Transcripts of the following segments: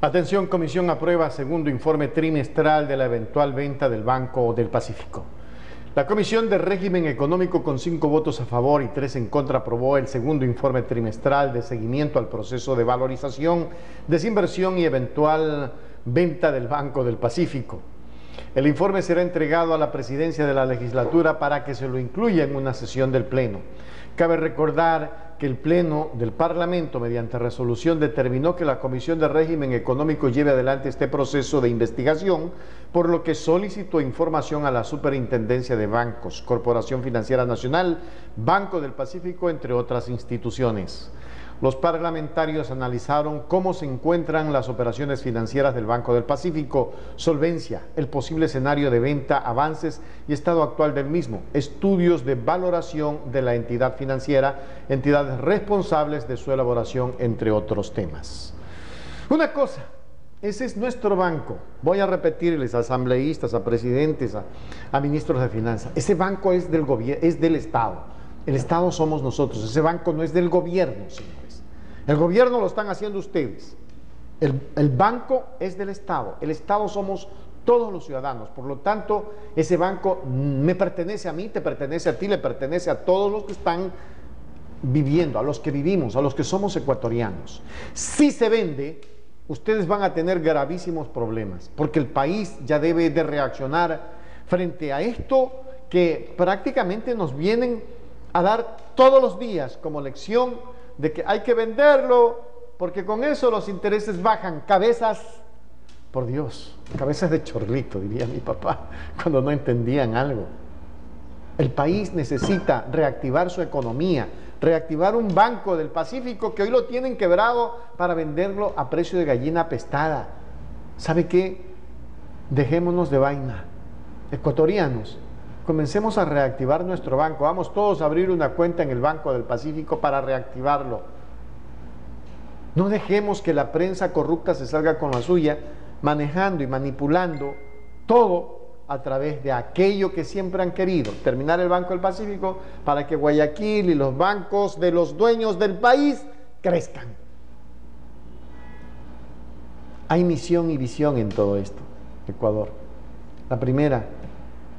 Atención, Comisión aprueba segundo informe trimestral de la eventual venta del Banco del Pacífico. La Comisión de Régimen Económico con cinco votos a favor y tres en contra aprobó el segundo informe trimestral de seguimiento al proceso de valorización, desinversión y eventual venta del Banco del Pacífico. El informe será entregado a la presidencia de la legislatura para que se lo incluya en una sesión del Pleno. Cabe recordar que el Pleno del Parlamento, mediante resolución, determinó que la Comisión de Régimen Económico lleve adelante este proceso de investigación, por lo que solicitó información a la Superintendencia de Bancos, Corporación Financiera Nacional, Banco del Pacífico, entre otras instituciones. Los parlamentarios analizaron cómo se encuentran las operaciones financieras del Banco del Pacífico, solvencia, el posible escenario de venta, avances y estado actual del mismo, estudios de valoración de la entidad financiera, entidades responsables de su elaboración, entre otros temas. Una cosa, ese es nuestro banco. Voy a repetirles a asambleístas, a presidentes, a, ministros de finanzas. Ese banco es del gobierno, es del Estado. El Estado somos nosotros. Ese banco no es del gobierno, señor. El gobierno lo están haciendo ustedes. El, banco es del Estado. El Estado somos todos los ciudadanos. Por lo tanto, ese banco me pertenece a mí, te pertenece a ti, le pertenece a todos los que están viviendo, a los que vivimos, a los que somos ecuatorianos. Si se vende, ustedes van a tener gravísimos problemas, porque el país ya debe de reaccionar frente a esto que prácticamente nos vienen a dar todos los días como lección de que hay que venderlo porque con eso los intereses bajan. Cabezas, por Dios, cabezas de chorlito, diría mi papá, cuando no entendían algo. El país necesita reactivar su economía, reactivar un banco del Pacífico que hoy lo tienen quebrado para venderlo a precio de gallina pestada. ¿Sabe qué? Dejémonos de vaina. Ecuatorianos, comencemos a reactivar nuestro banco. Vamos todos a abrir una cuenta en el Banco del Pacífico para reactivarlo. No dejemos que la prensa corrupta se salga con la suya, manejando y manipulando todo a través de aquello que siempre han querido, terminar el Banco del Pacífico para que Guayaquil y los bancos de los dueños del país crezcan. Hay misión y visión en todo esto, Ecuador. La primera,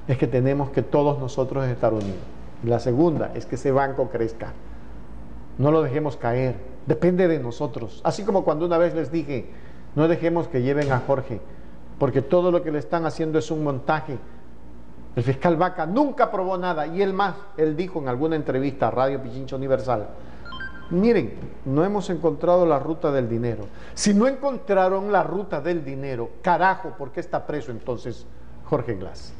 es que tenemos que todos nosotros estar unidos. La segunda es que ese banco crezca. No lo dejemos caer. Depende de nosotros. Así como cuando una vez les dije, no dejemos que lleven a Jorge, porque todo lo que le están haciendo es un montaje. El fiscal Vaca nunca probó nada y él más, él dijo en alguna entrevista a Radio Pichincha Universal, miren, no hemos encontrado la ruta del dinero. Si no encontraron la ruta del dinero, carajo, ¿por qué está preso entonces Jorge Glass?